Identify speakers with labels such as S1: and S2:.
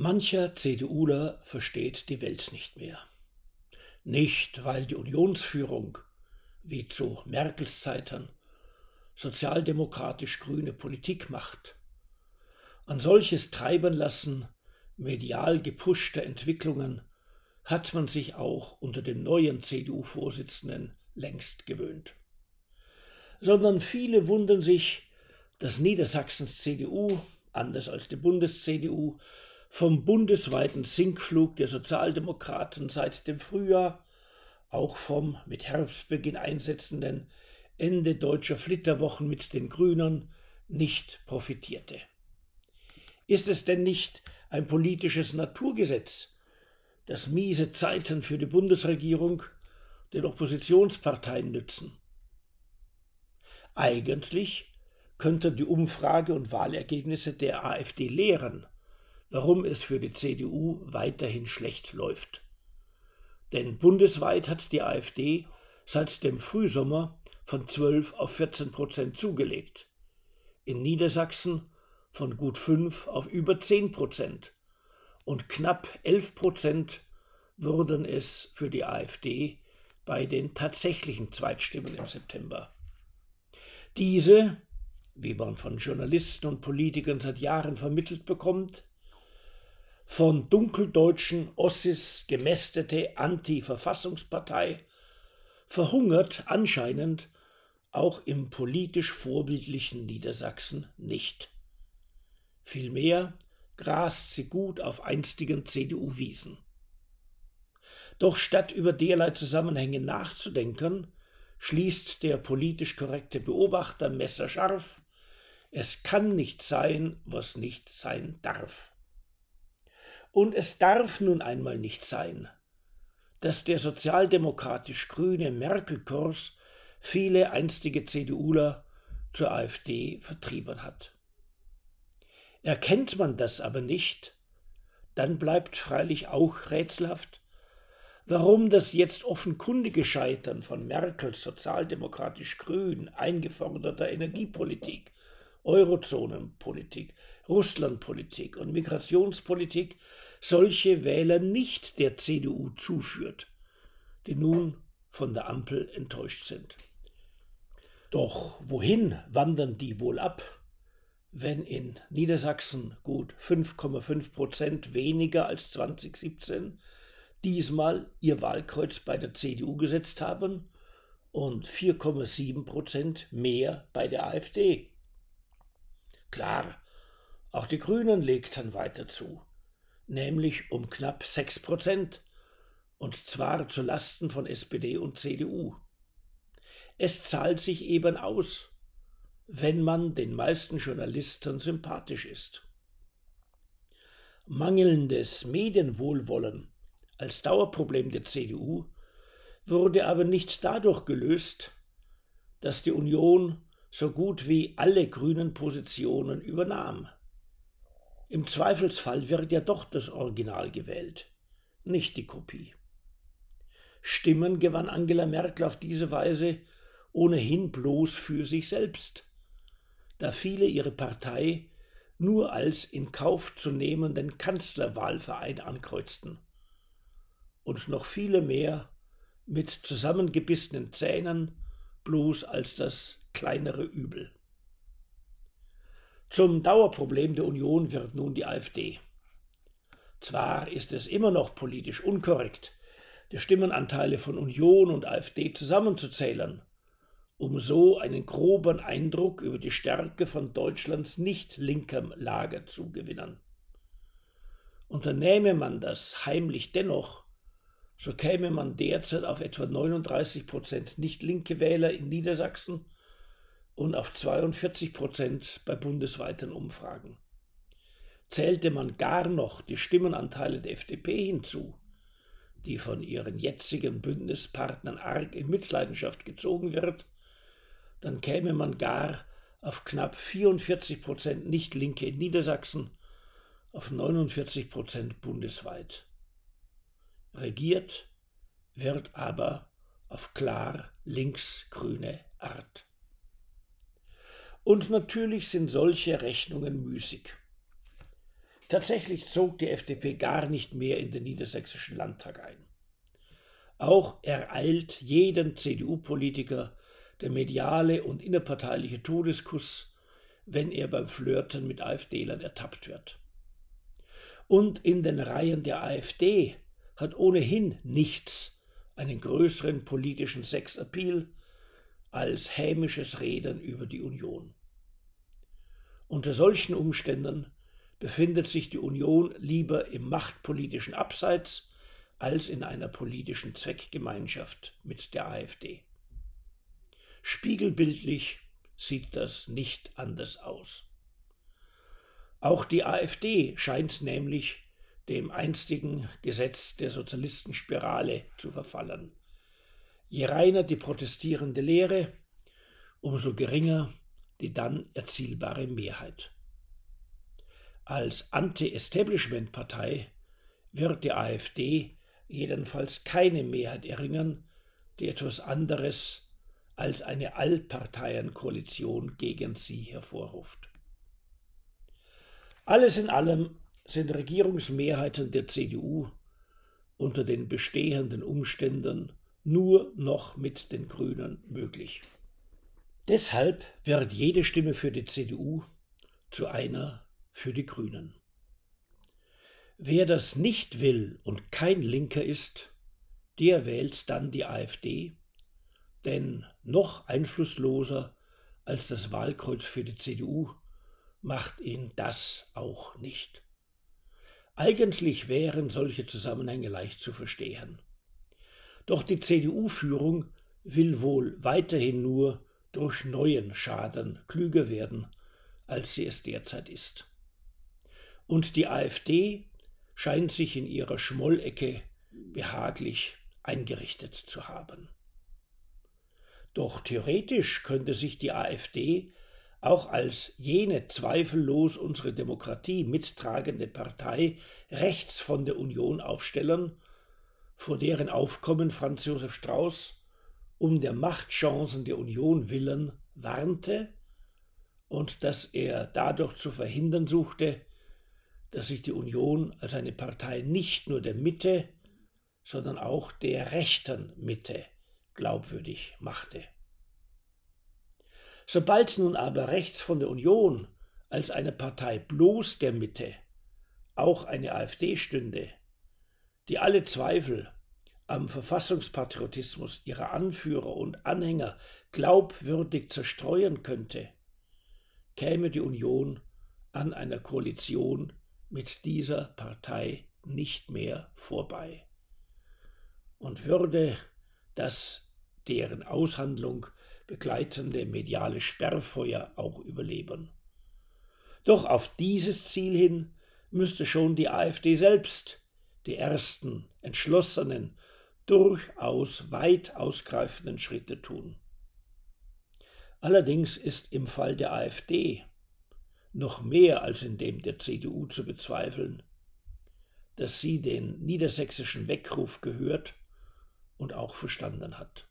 S1: Mancher CDUler versteht die Welt nicht mehr. Nicht, weil die Unionsführung, wie zu Merkels Zeiten, sozialdemokratisch grüne Politik macht. An solches Treiben lassen medial gepushter Entwicklungen hat man sich auch unter dem neuen CDU-Vorsitzenden längst gewöhnt. Sondern viele wundern sich, dass Niedersachsens CDU, anders als die Bundes-CDU, vom bundesweiten Sinkflug der Sozialdemokraten seit dem Frühjahr, auch vom mit Herbstbeginn einsetzenden Ende deutscher Flitterwochen mit den Grünen, nicht profitierte. Ist es denn nicht ein politisches Naturgesetz, dass miese Zeiten für die Bundesregierung den Oppositionsparteien nützen? Eigentlich könnten die Umfrage- und Wahlergebnisse der AfD lehren, warum es für die CDU weiterhin schlecht läuft. Denn bundesweit hat die AfD seit dem Frühsommer von 12 auf 14 Prozent zugelegt. In Niedersachsen von gut 5 auf über 10 Prozent. Und knapp 11 Prozent wurden es für die AfD bei den tatsächlichen Zweitstimmen im September. Diese, wie man von Journalisten und Politikern seit Jahren vermittelt bekommt, von dunkeldeutschen Ossis gemästete Anti-Verfassungspartei verhungert anscheinend auch im politisch vorbildlichen Niedersachsen nicht. Vielmehr grast sie gut auf einstigen CDU-Wiesen. Doch statt über derlei Zusammenhänge nachzudenken, schließt der politisch korrekte Beobachter messerscharf, es kann nicht sein, was nicht sein darf. Und es darf nun einmal nicht sein, dass der sozialdemokratisch grüne Merkel-Kurs viele einstige CDUler zur AfD vertrieben hat. Erkennt man das aber nicht, dann bleibt freilich auch rätselhaft, warum das jetzt offenkundige Scheitern von Merkels sozialdemokratisch grün eingeforderter Energiepolitik Eurozonenpolitik, Russlandpolitik und Migrationspolitik solche Wähler nicht der CDU zuführt, die nun von der Ampel enttäuscht sind. Doch wohin wandern die wohl ab, wenn in Niedersachsen gut 5,5 Prozent weniger als 2017 diesmal ihr Wahlkreuz bei der CDU gesetzt haben und 4,7 Prozent mehr bei der AfD? Klar, auch die Grünen legten weiter zu, nämlich um knapp sechs Prozent, und zwar zu Lasten von SPD und CDU. Es zahlt sich eben aus, wenn man den meisten Journalisten sympathisch ist. Mangelndes Medienwohlwollen als Dauerproblem der CDU wurde aber nicht dadurch gelöst, dass die Union so gut wie alle grünen Positionen übernahm. Im Zweifelsfall wird ja doch das Original gewählt, nicht die Kopie. Stimmen gewann Angela Merkel auf diese Weise ohnehin bloß für sich selbst, da viele ihre Partei nur als in Kauf zu nehmenden Kanzlerwahlverein ankreuzten und noch viele mehr mit zusammengebissenen Zähnen bloß als das kleinere Übel. Zum Dauerproblem der Union wird nun die AfD. Zwar ist es immer noch politisch unkorrekt, die Stimmenanteile von Union und AfD zusammenzuzählen, um so einen groben Eindruck über die Stärke von Deutschlands nicht linkem Lager zu gewinnen. Unternehme man das heimlich dennoch, so käme man derzeit auf etwa 39 Prozent nicht linke Wähler in Niedersachsen und auf 42 Prozent bei bundesweiten Umfragen. Zählte man gar noch die Stimmenanteile der FDP hinzu, die von ihren jetzigen Bündnispartnern arg in Mitleidenschaft gezogen wird, dann käme man gar auf knapp 44 Prozent Nicht-Linke in Niedersachsen, auf 49 Prozent bundesweit. Regiert wird aber auf klar linksgrüne Art. Und natürlich sind solche Rechnungen müßig. Tatsächlich zog die FDP gar nicht mehr in den niedersächsischen Landtag ein. Auch ereilt jeden CDU-Politiker der mediale und innerparteiliche Todeskuss, wenn er beim Flirten mit AfD-Lern ertappt wird. Und in den Reihen der AfD hat ohnehin nichts einen größeren politischen Sexappeal als hämisches Reden über die Union. Unter solchen Umständen befindet sich die Union lieber im machtpolitischen Abseits als in einer politischen Zweckgemeinschaft mit der AfD. Spiegelbildlich sieht das nicht anders aus. Auch die AfD scheint nämlich dem einstigen Gesetz der Sozialistenspirale zu verfallen. Je reiner die protestierende Lehre, umso geringer die dann erzielbare Mehrheit. Als Anti-Establishment-Partei wird die AfD jedenfalls keine Mehrheit erringen, die etwas anderes als eine Allparteienkoalition gegen sie hervorruft. Alles in allem sind Regierungsmehrheiten der CDU unter den bestehenden Umständen nur noch mit den Grünen möglich. Deshalb wird jede Stimme für die CDU zu einer für die Grünen. Wer das nicht will und kein Linker ist, der wählt dann die AfD, denn noch einflussloser als das Wahlkreuz für die CDU macht ihn das auch nicht. Eigentlich wären solche Zusammenhänge leicht zu verstehen. Doch die CDU-Führung will wohl weiterhin nur durch neuen Schaden klüger werden, als sie es derzeit ist. Und die AfD scheint sich in ihrer Schmollecke behaglich eingerichtet zu haben. Doch theoretisch könnte sich die AfD auch als jene zweifellos unsere Demokratie mittragende Partei rechts von der Union aufstellen, vor deren Aufkommen Franz Josef Strauß um der Machtchancen der Union willen warnte und dass er dadurch zu verhindern suchte, dass sich die Union als eine Partei nicht nur der Mitte, sondern auch der rechten Mitte glaubwürdig machte. Sobald nun aber rechts von der Union als eine Partei bloß der Mitte auch eine AfD stünde, die alle Zweifel am Verfassungspatriotismus ihrer Anführer und Anhänger glaubwürdig zerstreuen könnte, käme die Union an einer Koalition mit dieser Partei nicht mehr vorbei und würde das deren Aushandlung begleitende mediale Sperrfeuer auch überleben. Doch auf dieses Ziel hin müsste schon die AfD selbst die ersten entschlossenen durchaus weit ausgreifenden Schritte tun. Allerdings ist im Fall der AfD noch mehr als in dem der CDU zu bezweifeln, dass sie den niedersächsischen Weckruf gehört und auch verstanden hat.